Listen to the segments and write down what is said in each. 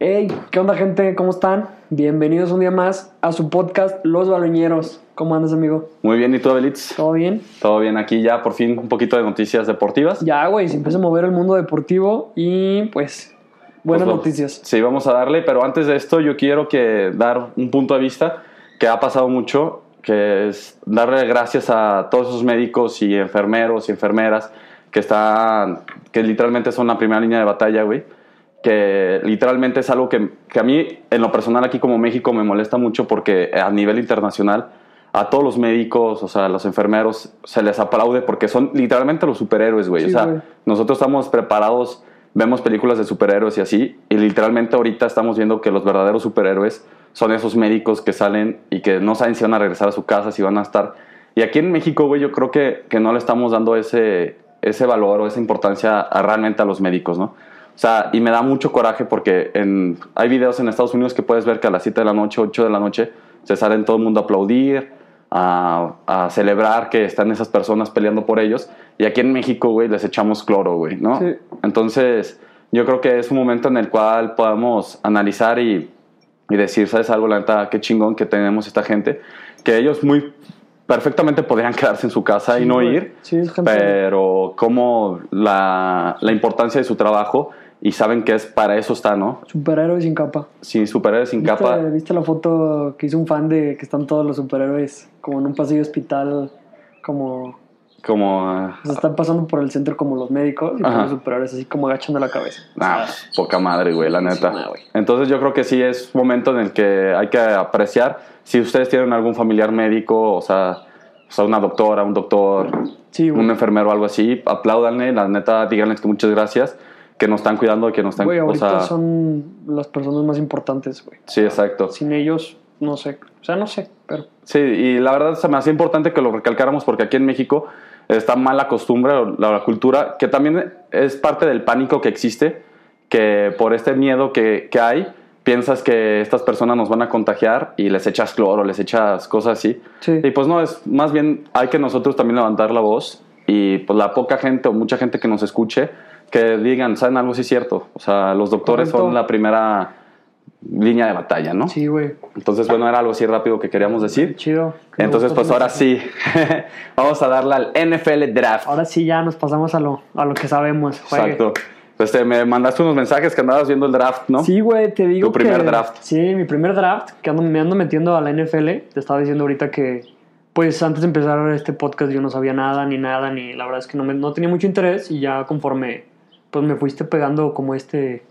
Hey, ¿qué onda gente? ¿Cómo están? Bienvenidos un día más a su podcast Los Baloñeros. ¿Cómo andas, amigo? Muy bien, ¿y tú, Abelitz? ¿Todo bien? Todo bien, aquí ya por fin un poquito de noticias deportivas. Ya, güey, se empieza a mover el mundo deportivo y pues buenas Pues, noticias. Sí, vamos a darle, pero antes de esto yo quiero que dar un punto de vista que ha pasado mucho, que es darle gracias a todos esos médicos y enfermeros y enfermeras que están, que literalmente son la primera línea de batalla, güey. Que literalmente es algo que, que a mí, en lo personal, aquí como México, me molesta mucho porque a nivel internacional, a todos los médicos, o sea, a los enfermeros, se les aplaude porque son literalmente los superhéroes, güey. Sí, o sea, güey. nosotros estamos preparados, vemos películas de superhéroes y así, y literalmente ahorita estamos viendo que los verdaderos superhéroes son esos médicos que salen y que no saben si van a regresar a su casa, si van a estar. Y aquí en México, güey, yo creo que, que no le estamos dando ese, ese valor o esa importancia a, realmente a los médicos, ¿no? O sea, y me da mucho coraje porque en, hay videos en Estados Unidos que puedes ver que a las 7 de la noche, 8 de la noche, se salen todo el mundo a aplaudir, a, a celebrar que están esas personas peleando por ellos. Y aquí en México, güey, les echamos cloro, güey, ¿no? Sí. Entonces, yo creo que es un momento en el cual podamos analizar y, y decir, ¿sabes algo? La neta, qué chingón que tenemos esta gente. Que ellos muy perfectamente podrían quedarse en su casa y Sí, no güey. ir, Sí, pero como la, la importancia de su trabajo y saben que es para eso está, ¿no? Superhéroe sin capa. Sin superhéroes, sin ¿Viste, capa. ¿Viste la foto que hizo un fan de que están todos los superhéroes como en un pasillo hospital? Como Como... ah, o sea, están pasando por el centro como los médicos y los superhéroes así como agachando la cabeza. Nah, pues, poca madre, güey, la neta. nah, güey. Entonces yo creo que sí es un momento en el que hay que apreciar. Si ustedes tienen algún familiar médico, o sea, o sea una doctora, un doctor, Sí, un enfermero o algo así, apláudanle, la neta, díganles que muchas gracias, que nos están cuidando, que nos están... Güey, o ahorita sea, son las personas más importantes, güey. Sí, exacto. Sin ellos, no sé. O sea, no sé, pero Sí, y la verdad se me hacía importante que lo recalcáramos porque aquí en México está mala costumbre, o la, la cultura, que también es parte del pánico que existe, que por este miedo que, que hay, piensas que estas personas nos van a contagiar y les echas cloro, les echas cosas así. sí. Y pues no, es más bien hay que nosotros también levantar la voz y pues la poca gente o mucha gente que nos escuche, que digan, ¿saben algo? Sí es cierto. O sea, los doctores Correcto. son la primera línea de batalla, ¿no? Sí, güey. Entonces, bueno, era algo así rápido que queríamos decir. Chido. Entonces, pues ahora sí, vamos a darle al NFL Draft. Ahora sí ya nos pasamos a lo, a lo que sabemos. Juegue. Exacto. Pues te, me mandaste unos mensajes que andabas viendo el draft, ¿no? Sí, güey, te digo Tu primer que- draft. Sí, mi primer draft, que ando, me ando metiendo a la NFL. Te estaba diciendo ahorita que, pues antes de empezar este podcast yo no sabía nada, ni nada, ni la verdad es que no, me, no tenía mucho interés y ya conforme, pues me fuiste pegando como este...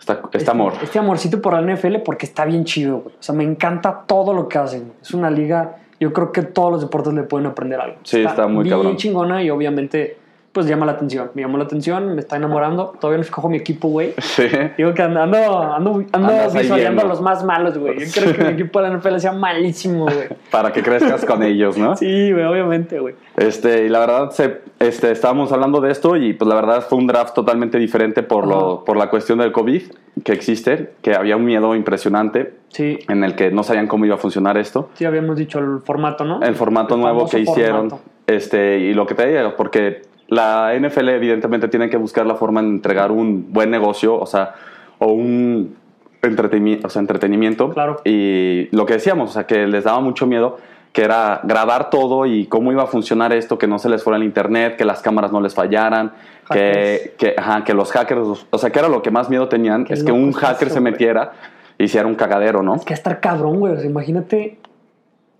Está- Este, amor. Este amorcito por la NFL porque está bien chido, güey. O sea, me encanta todo lo que hacen. Es una liga, yo creo que todos los deportes le pueden aprender algo. Sí, está muy bien cabrón. chingona y obviamente, pues llama la atención. Me llamó la atención, me está enamorando. Todavía no escojo mi equipo, güey. Sí. Digo que ando, ando, ando, visualizando a los más malos, güey. Yo creo que mi equipo de la NFL sea malísimo, güey. Para que crezcas con ellos, ¿no? Sí, güey, obviamente, güey. Este, y la verdad, se, este, estábamos hablando de esto y pues la verdad fue un draft totalmente diferente por, lo, por la cuestión del COVID que existe, que había un miedo impresionante Sí, en el que no sabían cómo iba a funcionar esto. sí habíamos dicho el formato, ¿no? el formato El nuevo que hicieron formato. este y lo que te diga porque la NFL evidentemente tiene que buscar la forma de entregar un buen negocio o sea o un entretenimiento, o sea, entretenimiento Claro. y lo que decíamos o sea que les daba mucho miedo que era grabar todo y cómo iba a funcionar esto que no se les fuera el internet que las cámaras no les fallaran que, que, ajá, que los hackers o sea que era lo que más miedo tenían Qué es que un hacker eso, se metiera y hiciera un cagadero no Es que estar cabrón, güey. O sea, imagínate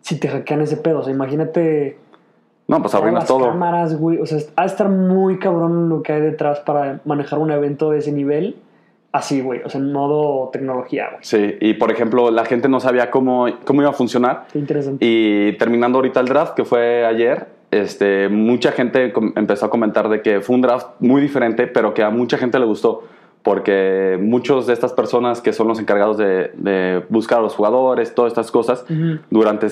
si te hackean ese pedo. O sea, imagínate no pues las todo cámaras, güey. O sea, va a estar muy cabrón lo que hay detrás para manejar un evento de ese nivel. Así, güey. O sea, en modo tecnología, güey. Sí, y por ejemplo, la gente no sabía cómo, cómo iba a funcionar. Qué interesante. Y terminando ahorita el draft, que fue ayer, este, mucha gente empezó a comentar de que fue un draft muy diferente, pero que a mucha gente le gustó. Porque muchos de estas personas que son los encargados de, de buscar a los jugadores, todas estas cosas, durante,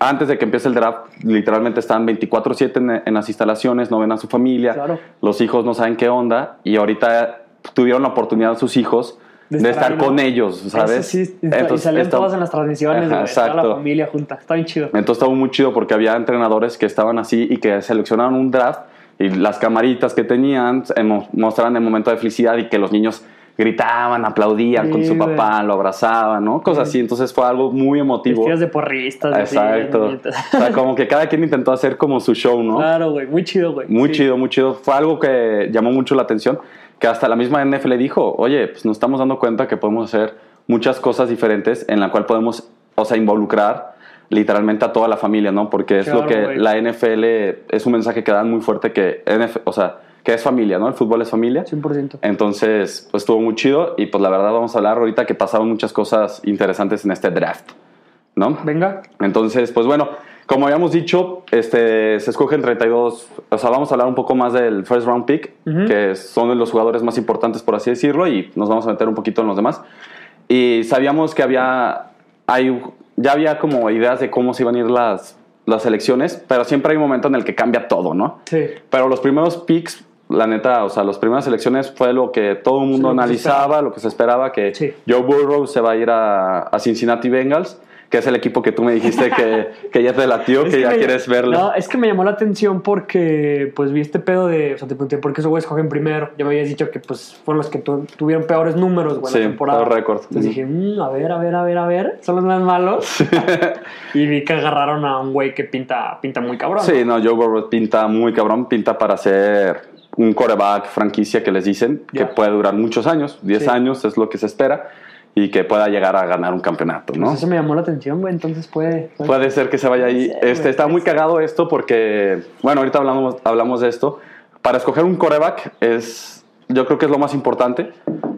antes de que empiece el draft, literalmente están 24-7 en, en las instalaciones, no ven a su familia, Claro. los hijos no saben qué onda, y ahorita tuvieron la oportunidad sus hijos De de, estar estar, con ellos, ¿sabes? Sí, está- y salían está- todas en las transmisiones, Ajá. Toda la exacto. familia junta. Está bien chido. Entonces estaba muy chido porque había entrenadores que estaban así y que seleccionaron un draft y las camaritas que tenían mo- mostraban el momento de felicidad y que los niños gritaban, aplaudían con Sí, su güey. papá, lo abrazaban, ¿no? Cosas así. Entonces fue algo muy emotivo. Vestidas de porristas. Exacto. O sea, como que cada quien intentó hacer como su show, ¿no? Claro, güey. Muy chido, güey. Muy Sí. chido, muy chido. Fue algo que llamó mucho la atención, que hasta la misma NFL dijo, oye, pues nos estamos dando cuenta que podemos hacer muchas cosas diferentes en la cual podemos, o sea, involucrar literalmente a toda la familia, ¿no? Porque es Claro, lo que güey. la NFL es un mensaje que dan muy fuerte que, NF o sea, que es familia, ¿no? El fútbol es familia. 100%. Entonces, pues estuvo muy chido y pues la verdad vamos a hablar ahorita que pasaron muchas cosas interesantes en este draft, ¿no? Venga. Entonces, pues bueno, como habíamos dicho, este, se escogen 32, o sea, vamos a hablar un poco más del first round pick, Ujú. que son los jugadores más importantes, por así decirlo, y nos vamos a meter un poquito en los demás. Y sabíamos que había, hay, ya había como ideas de cómo se iban a ir las, las elecciones, pero siempre hay un momento en el que cambia todo, ¿no? Sí. Pero los primeros picks, la neta, o sea, las primeras elecciones fue lo que todo el mundo Sí, lo analizaba, lo que se esperaba, que Sí. Joe Burrow se va a ir a, a Cincinnati Bengals, que es el equipo que tú me dijiste que, que ya te latió, Es que ya quieres verlo. No, es que me llamó la atención porque, pues, vi este pedo de. O sea, te pregunté por qué esos güeyes escogen primero. Ya me habías dicho que, pues, fueron los que tu- tuvieron peores números, güey, Sí, la temporada. peor récord. Entonces dije, "Mm, a ver, a ver, a ver, a ver. Son los más malos. y vi que agarraron a un güey que pinta, pinta muy cabrón. Sí, ¿no? no, Joe Burrow pinta muy cabrón, pinta para ser un coreback franquicia que les dicen, que puede durar muchos años, 10 Sí. años es lo que se espera, y que pueda llegar a ganar un campeonato, ¿no? Pues eso me llamó la atención, güey. Entonces puede. puede- Puede ser que se vaya ahí. Este, está muy cagado esto porque, bueno, ahorita hablamos, hablamos de esto. Para escoger un coreback es, yo creo que es lo más importante,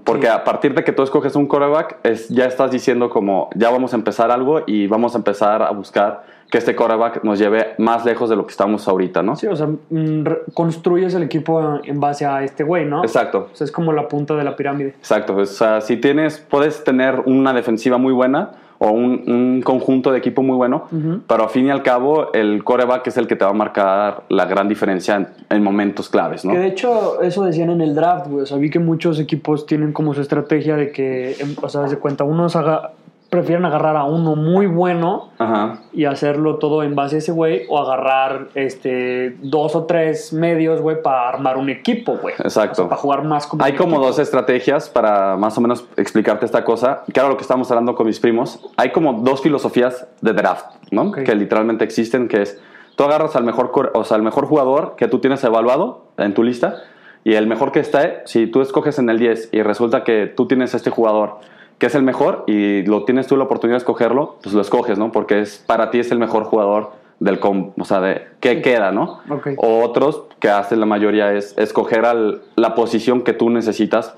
porque Sí. a partir de que tú escoges un coreback, es, ya estás diciendo como, ya vamos a empezar algo y vamos a empezar a buscar que este coreback nos lleve más lejos de lo que estamos ahorita, ¿no? Sí, o sea, mm, construyes el equipo en base a este güey, ¿no? Exacto. O sea, es como la punta de la pirámide. Exacto, o sea, si tienes, puedes tener una defensiva muy buena o un, un conjunto de equipo muy bueno, pero al fin y al cabo el coreback es el que te va a marcar la gran diferencia en, en momentos claves, ¿no? Que de hecho, eso decían en el draft, güey. O sea, vi que muchos equipos tienen como su estrategia de que, em, o sea, de cuenta, unos aga- prefieren agarrar a uno muy bueno Ajá, y hacerlo todo en base a ese güey, o agarrar este dos o tres medios, güey, para armar un equipo, güey. Exacto. O sea, para jugar más como Hay como equipo. dos estrategias para más o menos explicarte esta cosa, era lo que estábamos hablando con mis primos. Hay como dos filosofías de draft, ¿no? Que literalmente existen, que es, tú agarras al mejor, o sea, al mejor jugador que tú tienes evaluado en tu lista, y el mejor que está, si tú escoges en el 10 y resulta que tú tienes este jugador que es el mejor y lo tienes tú la oportunidad de escogerlo, pues lo escoges, ¿no? Porque es, para ti es el mejor jugador del, com- o sea, de qué queda, ¿no? O otros que hacen la mayoría es escoger al- la posición que tú necesitas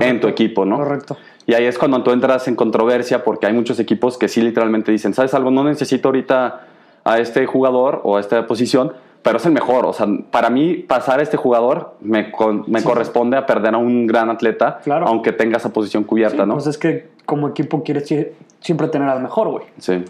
en tu equipo, ¿no? Correcto. Y ahí es cuando tú entras en controversia porque hay muchos equipos que sí literalmente dicen, ¿sabes algo? No necesito ahorita a este jugador o a esta posición, pero es el mejor. O sea, para mí pasar a este jugador me, con- me Sí. corresponde a perder a un gran atleta, Claro. aunque tenga esa posición cubierta, Sí, ¿no? Pues es que como equipo quieres sie- siempre tener al mejor, güey. Sí.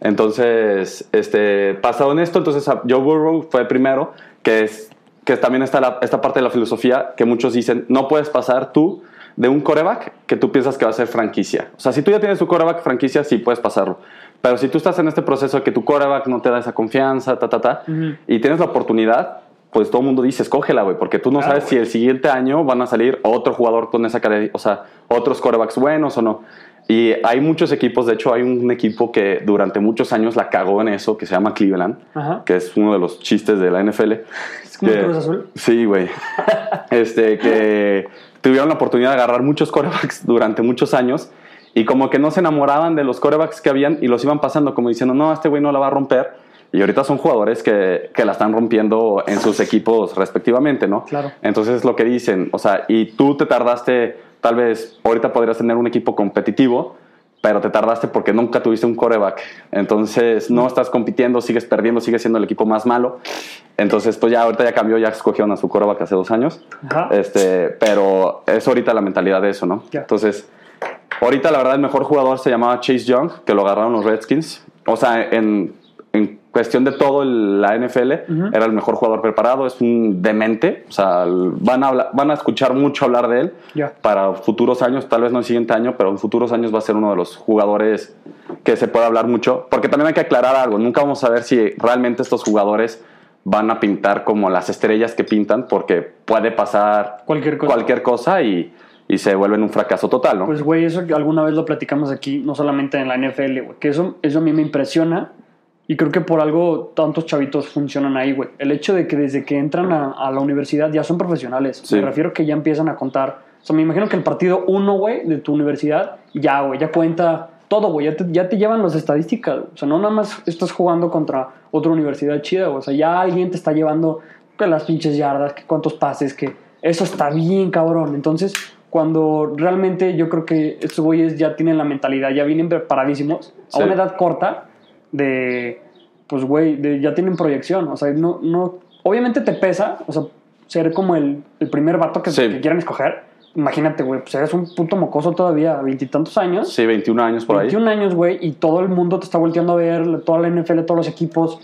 Entonces, este, pasado en esto, entonces a- Joe Burrow fue primero, que es que también está la- esta parte de la filosofía que muchos dicen, no puedes pasar tú de un coreback que tú piensas que va a ser franquicia. O sea, si tú ya tienes tu coreback franquicia, sí puedes pasarlo. Pero si tú estás en este proceso de que tu coreback no te da esa confianza, ta, ta, ta, y tienes la oportunidad, pues todo el mundo dice, escógela, güey, porque tú no Claro, sabes si el siguiente año van a salir otro jugador con esa cara, o sea, otros corebacks buenos o no. Y hay muchos equipos, de hecho hay un equipo que durante muchos años la cagó en eso, que se llama Cleveland, Ajá. que es uno de los chistes de la NFL. Es como que- Cruz Azul. Sí, güey. este, que tuvieron la oportunidad de agarrar muchos corebacks durante muchos años y como que no se enamoraban de los corebacks que habían y los iban pasando como diciendo, no, este güey no la va a romper. Y ahorita son jugadores que, que la están rompiendo en sus equipos respectivamente, ¿no? Claro. Entonces es lo que dicen, o sea, y tú te tardaste, tal vez ahorita podrías tener un equipo competitivo, pero te tardaste porque nunca tuviste un coreback. Entonces no estás compitiendo, sigues perdiendo, sigues siendo el equipo más malo. Entonces, pues ya ahorita ya cambió, ya escogieron a su coreback hace dos años. Ajá. Este, pero es ahorita la mentalidad de eso, ¿no? Entonces, ahorita la verdad el mejor jugador se llamaba Chase Young, que lo agarraron los Redskins. O sea, en cuestión de todo el- la NFL, Ujú. era el mejor jugador preparado, es un demente. O sea, van a, hablar- van a escuchar mucho hablar de él Ya. para futuros años, tal vez no el siguiente año, pero en futuros años va a ser uno de los jugadores que se puede hablar mucho. Porque también hay que aclarar algo, nunca vamos a ver si realmente estos jugadores van a pintar como las estrellas que pintan, porque puede pasar Cualquier cosa. cualquier cosa y, y se vuelven un fracaso total, ¿no? Pues, güey, eso alguna vez lo platicamos aquí, no solamente en la NFL, güey, que eso, eso a mí me impresiona y creo que por algo tantos chavitos funcionan ahí, güey. El hecho de que desde que entran a, a la universidad ya son profesionales. Sí. Me refiero que ya empiezan a contar. O sea, me imagino que el partido uno, güey, de tu universidad, ya, güey, ya cuenta todo, güey. Ya te, ya te llevan las estadísticas. güey. O sea, no nada más estás jugando contra otra universidad chida, güey. O sea, ya alguien te está llevando que las pinches yardas, que cuántos pases, que eso está bien, cabrón. Entonces, cuando realmente yo creo que estos güeyes ya tienen la mentalidad, ya vienen preparadísimos a Sí. una edad corta de, pues, güey, ya tienen proyección. O sea, no, no, obviamente te pesa, o sea, ser como el, el primer vato que, Sí. que quieran escoger. Imagínate, güey, pues eres un puto mocoso todavía, veintitantos años. Sí, 21 años por ahí. 21 años, güey, y todo el mundo te está volteando a ver, toda la NFL, todos los equipos.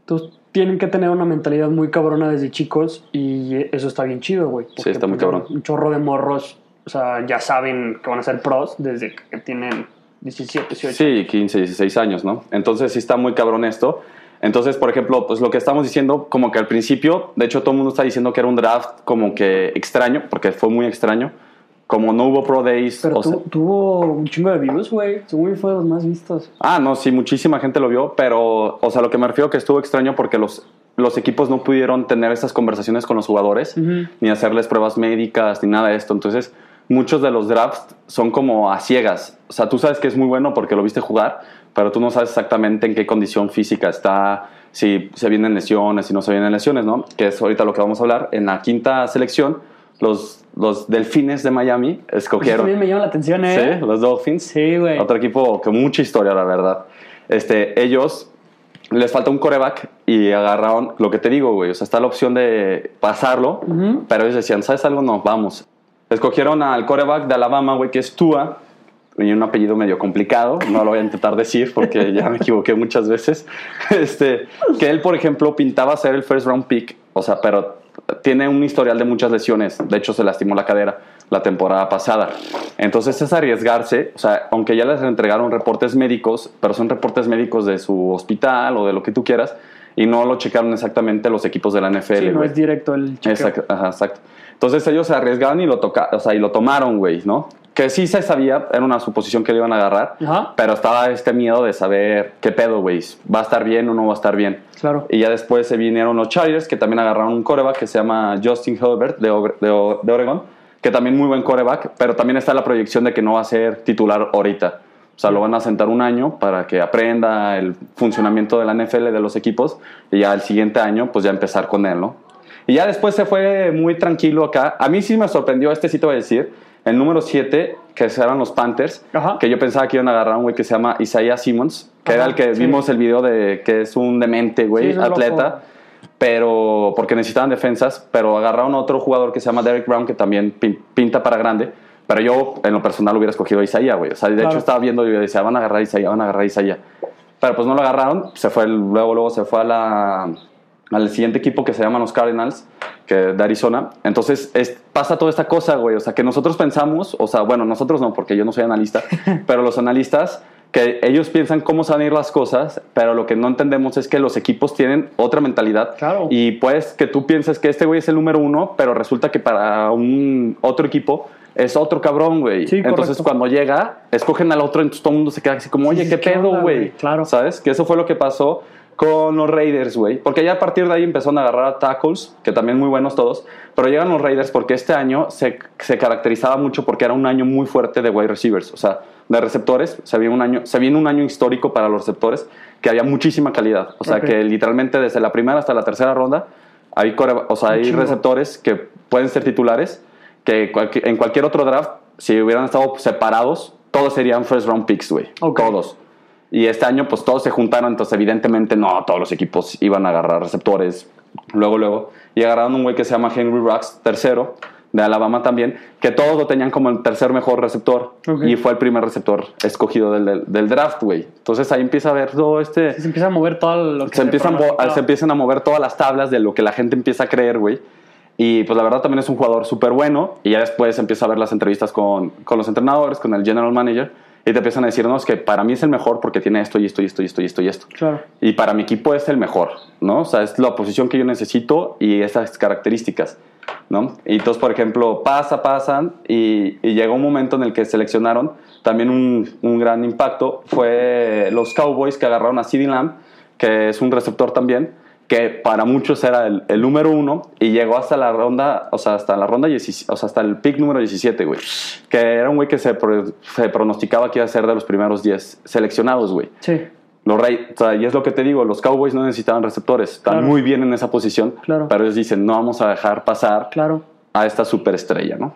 Entonces, tienen que tener una mentalidad muy cabrona desde chicos y eso está bien chido, güey. Sí, está muy cabrón. Un chorro de morros, o sea, ya saben que van a ser pros desde que tienen 17, 18. Sí, 15, 16 años, ¿no? Entonces sí está muy cabrón esto. Entonces, por ejemplo, pues lo que estamos diciendo, como que al principio, de hecho todo el mundo está diciendo que era un draft como que extraño, porque fue muy extraño. Como no hubo Pro Days. Pero o sea- tu- tuvo un chingo de views, güey. Según fue de los más vistos. Ah, no, sí, muchísima gente lo vio, pero, o sea, lo que me refiero que estuvo extraño porque los, los equipos no pudieron tener esas conversaciones con los jugadores, ni hacerles pruebas médicas, ni nada de esto. Entonces, muchos de los drafts son como a ciegas. O sea, tú sabes que es muy bueno porque lo viste jugar, pero tú no sabes exactamente en qué condición física está, si se vienen lesiones, si no se vienen lesiones, ¿no? Que es ahorita lo que vamos a hablar. En la quinta selección, los, los Delfines de Miami Eso escogieron. también me llama la atención, ¿eh? Sí, los Dolphins. Sí, güey. Otro equipo con mucha historia, la verdad. Este, ellos les falta un coreback y agarraron lo que te digo, güey. O sea, está la opción de pasarlo, pero ellos decían, ¿sabes algo? No, vamos. Escogieron al coreback de Alabama, güey, que es Tua. Y un apellido medio complicado, no lo voy a intentar decir porque ya me equivoqué muchas veces. Este, que él, por ejemplo, pintaba ser el first round pick, o sea, pero tiene un historial de muchas lesiones. De hecho, se lastimó la cadera la temporada pasada. Entonces es arriesgarse, o sea, aunque ya les entregaron reportes médicos, pero son reportes médicos de su hospital o de lo que tú quieras, y no lo checaron exactamente los equipos de la NFL. Sí, no güey. es directo el chequeo. Exacto, ajá, exacto. Entonces ellos se arriesgaron y lo toca, o sea, y lo tomaron, güey, ¿no? Que sí se sabía, era una suposición que le iban a agarrar, Ajá. pero estaba este miedo de saber qué pedo, güey, va a estar bien o no va a estar bien. Claro. Y ya después se vinieron los Chargers, que también agarraron un coreback que se llama Justin Herbert de, Obre- de, de Oregon, que también muy buen coreback, pero también está la proyección de que no va a ser titular ahorita. O sea, lo van a sentar un año para que aprenda el funcionamiento de la NFL de los equipos y ya el siguiente año pues ya empezar con él, ¿no? Y ya después se fue muy tranquilo acá. A mí sí me sorprendió, este te voy a decir, el número 7, que eran los Panthers, Ajá. que yo pensaba que iban a agarrar a un güey que se llama Isaiah Simmons, que Ajá, era el que sí. vimos el video de que es un demente, güey, Sí, atleta, loco. pero porque necesitaban defensas, pero agarraron a otro jugador que se llama Derek Brown, que también pin- pinta para grande, pero yo en lo personal hubiera escogido a Isaiah, güey, o sea, de Claro. hecho estaba viendo y decía, van a agarrar a Isaiah, van a agarrar a Isaiah, pero pues no lo agarraron, se fue, luego, luego se fue a la, al siguiente equipo que se llaman los Cardinals, que de Arizona. Entonces es- pasa toda esta cosa, güey. O sea, que nosotros pensamos, o sea, bueno, nosotros no, porque yo no soy analista, pero los analistas, que ellos piensan cómo se van a ir las cosas, pero lo que no entendemos es que los equipos tienen otra mentalidad. Claro. Y pues que tú pienses que este güey es el número uno, pero resulta que para un otro equipo es otro cabrón, güey. Sí, entonces correcto. cuando llega, escogen al otro, entonces todo el mundo se queda así como, oye, Sí, qué ¿qué pedo, güey? Claro. ¿Sabes? Que eso fue lo que pasó con los Raiders, güey. Porque ya a partir de ahí empezaron a agarrar a tackles, que también muy buenos todos. Pero llegan los Raiders porque este año se, se caracterizaba mucho porque era un año muy fuerte de wide receivers. O sea, de receptores. Se viene un año, se viene un año histórico para los receptores que había muchísima calidad. O sea, que literalmente desde la primera hasta la tercera ronda hay, o sea, hay receptores que pueden ser titulares que en cualquier otro draft, si hubieran estado separados, todos serían first round picks, güey. Ok. Todos. Y este año, pues todos se juntaron, entonces evidentemente no todos los equipos iban a agarrar receptores luego, luego. Y agarraron un güey que se llama Henry Rux, tercero, de Alabama también, que todos lo tenían como el tercer mejor receptor. Y fue el primer receptor escogido del, del, del draft, güey. Entonces ahí empieza a ver todo este... Se empieza a mover todo lo que Se empiezan, se empiezan a mover todas las tablas de lo que la gente empieza a creer, güey. Y pues la verdad también es un jugador súper bueno. Y ya después empieza a ver las entrevistas con, con los entrenadores, con el general manager. Y te empiezan a decir, no, es que para mí es el mejor porque tiene esto y esto y esto y esto y esto y esto. Claro. Y para mi equipo es el mejor, ¿no? O sea, es la posición que yo necesito y esas características. ¿no? Y entonces, por ejemplo, pasa, pasan y, y llega un momento en el que seleccionaron también un, un gran impacto. Fue los Cowboys que agarraron a CeeDee Lamb, que es un receptor también, que para muchos era el, el número uno y llegó hasta la ronda, o sea, hasta la ronda, 17 o sea, hasta el pick número 17, güey. Que era un güey que se, pro- se pronosticaba que iba a ser de los primeros 10 seleccionados, güey. Sí, Los Rey, o sea, y es lo que te digo, los Cowboys no necesitaban receptores, están Claro. muy bien en esa posición, Claro. pero ellos dicen, no vamos a dejar pasar claro. a esta superestrella, ¿no?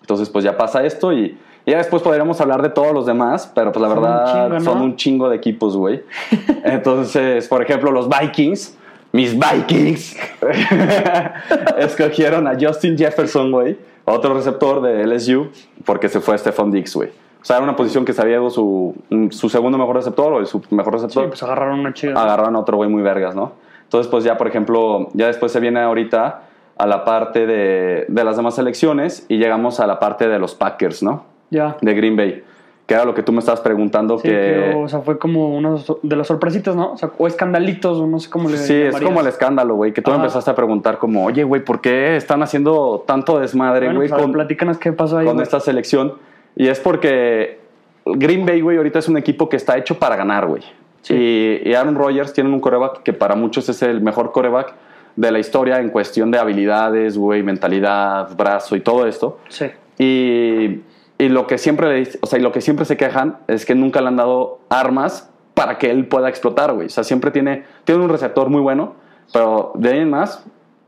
Entonces, pues ya pasa esto y, ya después podríamos hablar de todos los demás, pero pues la Son un verdad chingo, ¿no? son un chingo de equipos, güey. Entonces, por ejemplo, los Vikings, mis Vikings, escogieron a Justin Jefferson, güey, otro receptor de LSU, porque se fue Stephon Diggs, güey. O sea, era una posición que se había ido su, su segundo mejor receptor o su mejor Sí, receptor pues agarraron una chida. agarraron a otro güey muy vergas, ¿no? Entonces, pues ya, por ejemplo, ya después se viene ahorita a la parte de, de las demás selecciones y llegamos a la parte de los Packers, ¿no? Ya. De Green Bay, que era lo que tú me estabas preguntando Sí, que... que, o sea, fue como uno de las sorpresitas, ¿no? O sea, o escandalitos, o no sé cómo le Sí, es llamarías. como el escándalo, güey, que tú me empezaste a preguntar como, oye, güey, ¿por qué están haciendo tanto desmadre, Bueno, güey, pues, ver, con, platícanos qué pasó ahí. con güey. esta selección? Y es porque Green Bay, güey, ahorita es un equipo que está hecho para ganar, güey. Sí. Y, y Aaron Rodgers tiene un coreback que para muchos es el mejor coreback de la historia en cuestión de habilidades, güey, mentalidad, brazo y todo esto. Sí. Y, y lo que siempre le o sea, y lo que siempre se quejan es que nunca le han dado armas para que él pueda explotar, güey. O sea, siempre tiene, tiene un receptor muy bueno, pero de ahí en más,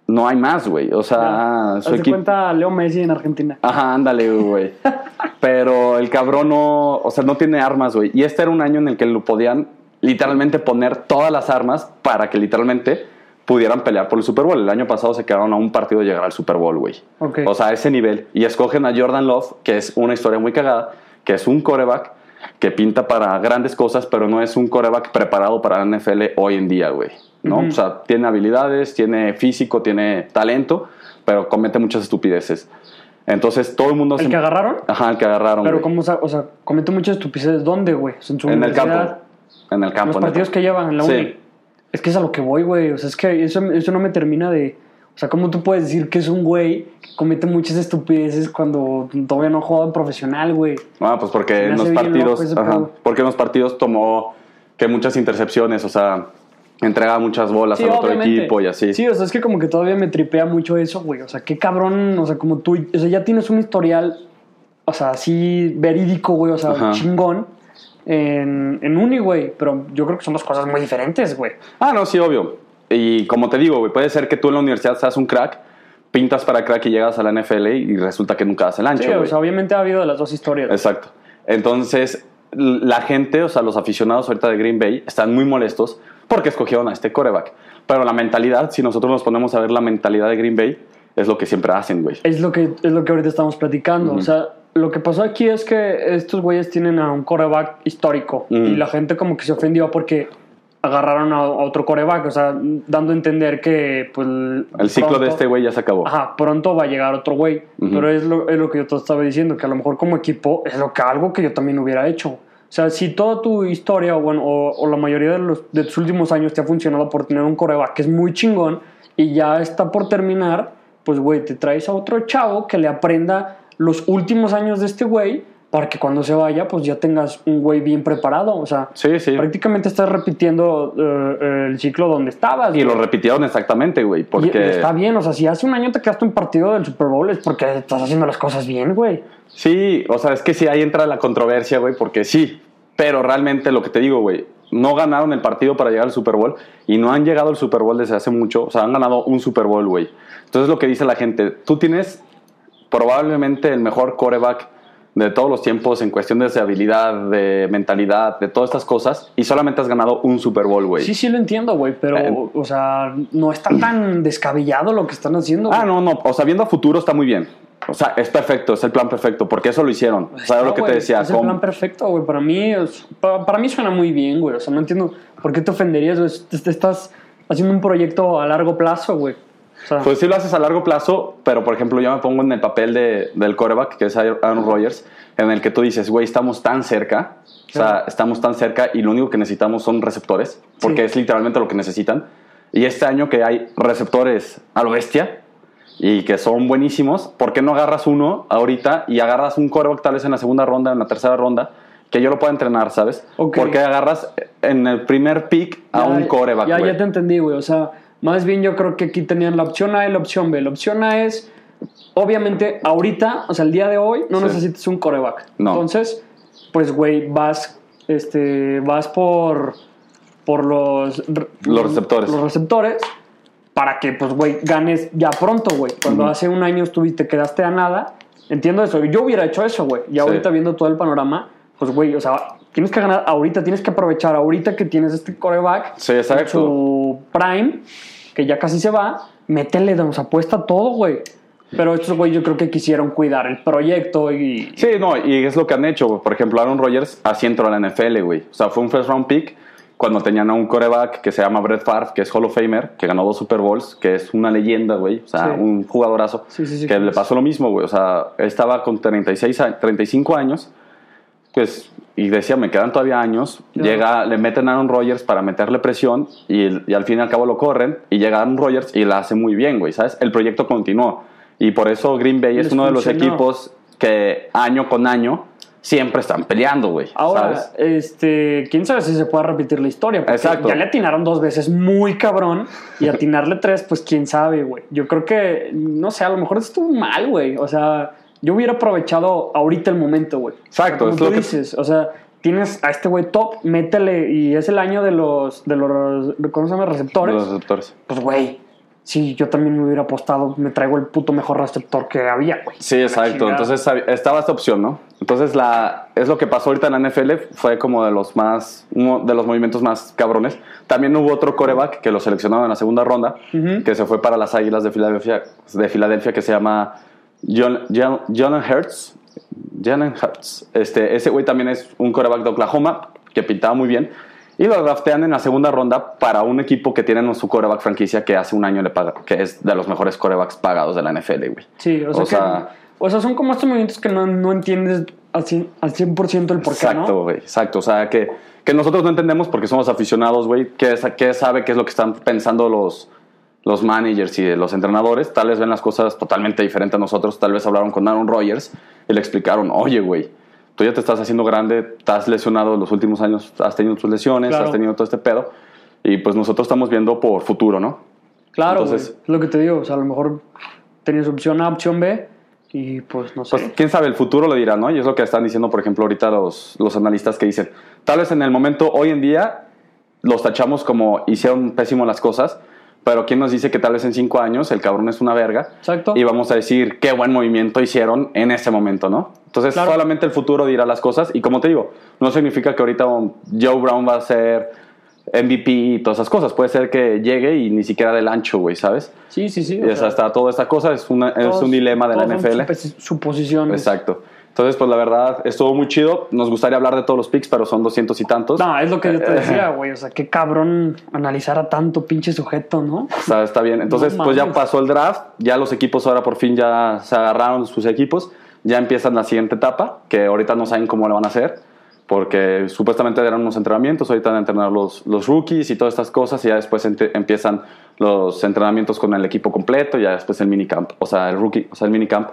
no hay más, güey. O sea, su equipo. cuenta Leo Messi en Argentina. Ajá, ándale, güey. Pero el cabrón no, o sea, no tiene armas, güey. Y este era un año en el que lo podían literalmente poner todas las armas para que literalmente pudieran pelear por el Super Bowl. El año pasado se quedaron a un partido de llegar al Super Bowl, güey. Ok. O sea, a ese nivel. Y escogen a Jordan Love, que es una historia muy cagada, que es un coreback que pinta para grandes cosas, pero no es un coreback preparado para la NFL hoy en día, güey. ¿no? Ujú. O sea, tiene habilidades, tiene físico, tiene talento, pero comete muchas estupideces. Entonces, todo el mundo... ¿El se- que agarraron? Ajá, el que agarraron. Pero como, o sea, comete muchas estupideces. ¿Dónde, güey? En su En el campo. En el campo. Los en el partidos que campo. llevan en la Sí. uni. Es que es a lo que voy, güey. O sea, es que eso, eso no me termina de... O sea, ¿cómo tú puedes decir que es un güey que comete muchas estupideces cuando todavía no ha jugado en profesional, güey? Ah, pues porque en los partidos, ajá, porque en los partidos tomó que muchas intercepciones, o sea, entregaba muchas bolas al otro equipo y así. Sí, o sea, es que como que todavía me tripea mucho eso, güey. O sea, qué cabrón, o sea, como tú, o sea, ya tienes un historial, o sea, así verídico, güey, o sea, Ajá. chingón en, en uni, güey. Pero yo creo que son dos cosas muy diferentes, güey. Ah, no, sí, obvio. Y como te digo, güey, puede ser que tú en la universidad seas un crack, pintas para crack y llegas a la NFL y resulta que nunca das el ancho, Sí, o sea, obviamente ha habido de las dos historias. Exacto. Entonces, la gente, o sea, los aficionados ahorita de Green Bay están muy molestos porque escogieron a este coreback. Pero la mentalidad, si nosotros nos ponemos a ver la mentalidad de Green Bay, es lo que siempre hacen, güey. Es lo que, es lo que ahorita estamos platicando. O sea, lo que pasó aquí es que estos güeyes tienen a un coreback histórico Ujú. y la gente como que se ofendió porque agarraron a, otro coreback, o sea, dando a entender que pues El ciclo de pronto- este güey ya se acabó. Ajá, pronto va a llegar otro güey. Ujú. Pero es lo, es lo que yo te estaba diciendo, que a lo mejor como equipo es lo que, algo que yo también hubiera hecho. O sea, si toda tu historia o, bueno, o, o la mayoría de, los, de tus últimos años te ha funcionado por tener un coreback que es muy chingón y ya está por terminar, pues güey, te traes a otro chavo que le aprenda los últimos años de este güey para que cuando se vaya, pues ya tengas un güey bien preparado. O sea, Sí, sí. prácticamente estás repitiendo eh, el ciclo donde estabas. Y lo repitieron exactamente, güey, Y porque... está bien, o sea, si hace un año te quedaste un partido del Super Bowl es porque estás haciendo las cosas bien, güey. Sí, o sea, es que sí, ahí entra la controversia, güey, porque sí, pero realmente lo que te digo, güey, no ganaron el partido para llegar al Super Bowl y no han llegado al Super Bowl desde hace mucho, o sea, han ganado un Super Bowl, güey. Entonces lo que dice la gente, tú tienes probablemente el mejor coreback de todos los tiempos en cuestiones de habilidad, de mentalidad, de todas estas cosas y solamente has ganado un Super Bowl, güey. Sí, sí lo entiendo, güey, pero, Eh. o sea, no está tan descabellado lo que están haciendo. Ah, no, no, o sea, viendo a futuro está muy bien. O sea, es perfecto, es el plan perfecto, porque eso lo hicieron. O sea, No, lo que te decía, Es el plan perfecto, güey. Para mí, es- para, mí suena muy bien, güey. O sea, no entiendo por qué te ofenderías, güey. Te, te estás haciendo un proyecto a largo plazo, güey. O sea, Pues sí lo haces a largo plazo, pero por ejemplo yo me pongo en el papel de, del coreback, que es Aaron Rodgers, en el que tú dices, güey, estamos tan cerca, o sea, estamos tan cerca y lo único que necesitamos son receptores, porque Sí. es literalmente lo que necesitan. Y este año que hay receptores a lo bestia, y que son buenísimos, ¿por qué no agarras uno ahorita y agarras un coreback tal vez en la segunda ronda, en la tercera ronda, que yo lo pueda entrenar, ¿sabes? Ok. Porque agarras en el primer pick a Ya, un coreback, ya te entendí, güey. O sea, más bien yo creo que aquí tenían la opción A y la opción B. La opción A es, obviamente, ahorita, o sea, el día de hoy, no Sí. necesitas un coreback. No. Entonces, pues, güey, vas, este, vas por, por los, Los receptores. Los receptores para que, pues, güey, ganes ya pronto, güey. Cuando hace un año estuviste, quedaste a nada. Entiendo eso. Yo hubiera hecho eso, güey. Y Sí. ahorita viendo todo el panorama, pues, güey, o sea, tienes que ganar ahorita, tienes que aprovechar ahorita que tienes este coreback. Sí, exacto. su prime, que ya casi se va, métele, nos apuesta todo, güey. Pero estos, güey, yo creo que quisieron cuidar el proyecto y... Sí, no, y es lo que han hecho. Por ejemplo, Aaron Rodgers así entró a la NFL, güey. O sea, fue un first round pick cuando tenían a un coreback que se llama Brett Favre, que es Hall of Famer, que ganó dos Super Bowls, que es una leyenda, güey. O sea, Sí. un jugadorazo. Sí, sí, sí, que le pasó lo mismo, güey. O sea, él estaba con 36, a- 35 años, pues, y decía, me quedan todavía años. Ya. Llega, le meten a Aaron Rodgers para meterle presión y, y al fin y al cabo lo corren. Y llega Aaron Rodgers y la hace muy bien, güey, ¿sabes? El proyecto continuó. Y por eso Green Bay es Les uno de los funcionó. equipos que año con año siempre están peleando, güey. Ahora, ¿sabes? este, quién sabe si se puede repetir la historia. Porque Exacto. Ya le atinaron dos veces muy cabrón y atinarle tres, pues quién sabe, güey. Yo creo que, no sé, a lo mejor estuvo mal, güey. O sea, yo hubiera aprovechado ahorita el momento, güey. Exacto, Como es tú lo que- dices, o sea, tienes a este güey top, métele y es el año de los, de los, ¿cómo se llama? Receptores. Los receptores. Pues, güey, sí, yo también me hubiera apostado, me traigo el puto mejor receptor que había, güey. Sí, exacto. Entonces estaba esta opción, ¿no? Entonces la, es lo que pasó ahorita en la NFL, fue como de los más, uno de los movimientos más cabrones. También hubo otro coreback que lo seleccionaron en la segunda ronda, que se fue para las Águilas de Filadelfia, de Filadelfia que se llama John, John, Jalen Hurts. Jalen Hurts. Este, ese güey también es un coreback de Oklahoma que pintaba muy bien. Y lo draftean en la segunda ronda para un equipo que tiene su coreback franquicia que hace un año le paga, que es de los mejores corebacks pagados de la NFL, güey. Sí, o sea, O que- sea- o sea, son como estos movimientos que no, no entiendes al 100%, al 100 el por qué, Exacto, ¿no? güey, exacto. O sea, que, que nosotros no entendemos porque somos aficionados, güey. ¿Qué, qué sabe qué es lo que están pensando los, los managers y los entrenadores? Tal vez ven las cosas totalmente diferentes a nosotros. Tal vez hablaron con Aaron Rodgers y le explicaron, oye, güey, tú ya te estás haciendo grande, estás lesionado los últimos años, has tenido tus lesiones, Claro. has tenido todo este pedo. Y pues nosotros estamos viendo por futuro, ¿no? Claro, Entonces- es lo que te digo. O sea, a lo mejor tenías opción A, opción B y pues no sé. Pues quién sabe, el futuro lo dirá, ¿no? Y es lo que están diciendo, por ejemplo, ahorita los, los analistas que dicen, tal vez en el momento, hoy en día, los tachamos como hicieron pésimo las cosas, pero quién nos dice que tal vez en cinco años el cabrón es una verga Exacto. y vamos a decir qué buen movimiento hicieron en ese momento, ¿no? Entonces Claro. solamente el futuro dirá las cosas y como te digo, no significa que ahorita Joe Brown va a ser MVP y todas esas cosas, puede ser que llegue y ni siquiera del ancho, güey, ¿sabes? sí, sí, sí. Y o sea, hasta toda esta cosa es, una, es un dilema de la NFL. Suposiciones. Exacto. Entonces, pues la verdad, estuvo muy chido. Nos gustaría hablar de todos los picks, pero son doscientos y tantos. No, es lo que yo te Eh, decía, güey. O sea, qué cabrón analizar a tanto pinche sujeto, ¿no? O sea, está bien. Entonces, No pues ya pasó el draft. Ya los equipos ahora por fin ya se agarraron sus equipos. Ya empiezan la siguiente etapa, que ahorita no saben cómo lo van a hacer. Porque supuestamente eran unos entrenamientos, ahorita van a entrenar los, los rookies y todas estas cosas, y ya después empiezan los entrenamientos con el equipo completo, y ya después el minicamp, o sea, el rookie, o sea, el minicamp,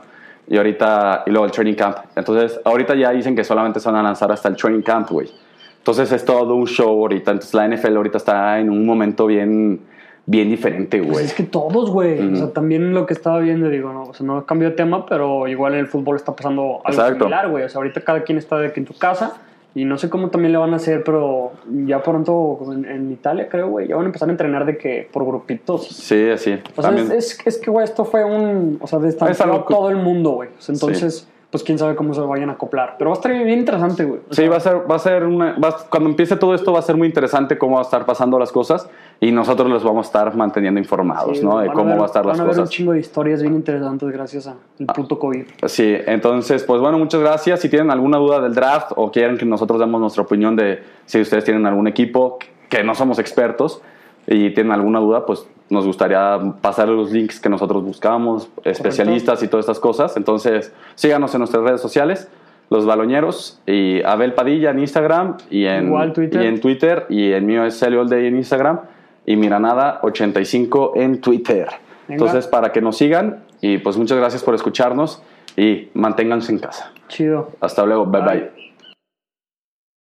y ahorita, y luego el training camp. Entonces, ahorita ya dicen que solamente se van a lanzar hasta el training camp, güey. Entonces es todo un show ahorita. Entonces la NFL ahorita está en un momento bien, bien diferente, Pues güey. es que todos, güey. O sea, también lo que estaba viendo, digo, no, o sea, no cambió de tema, pero igual el fútbol está pasando algo Exacto. similar, güey. O sea, ahorita cada quien está de que en su casa y no sé cómo también le van a hacer, pero ya pronto en, en Italia, creo, güey, ya van a empezar a entrenar de que por grupitos. Sí, así. O sea, es, es, es que, güey, esto fue un. O sea, distanció algo a que- todo el mundo, güey. O sea, entonces, pues quién sabe cómo se vayan a acoplar. Pero va a estar bien interesante, güey. O Sí, sea, va a ser, va a ser una, va cuando empiece todo esto va a ser muy interesante cómo va a estar pasando las cosas y nosotros los vamos a estar manteniendo informados, sí, ¿no? De cómo ver- va a estar las Van a ver un chingo de historias bien interesantes gracias al puto COVID. Sí, entonces, pues bueno, muchas gracias. Si tienen alguna duda del draft o quieren que nosotros demos nuestra opinión de si ustedes tienen algún equipo, que no somos expertos y tienen alguna duda, pues nos gustaría pasarles los links que nosotros buscamos, especialistas y todas estas cosas. Entonces, síganos en nuestras redes sociales, Los Baloñeros y Abel Padilla en Instagram y en Igual Twitter. y en Twitter y el mío es Celio All Day en Instagram y Miranada85 en Twitter. Venga. Entonces, para que nos sigan Y pues muchas gracias por escucharnos y manténganse en casa. Chido. Hasta luego. bye. bye.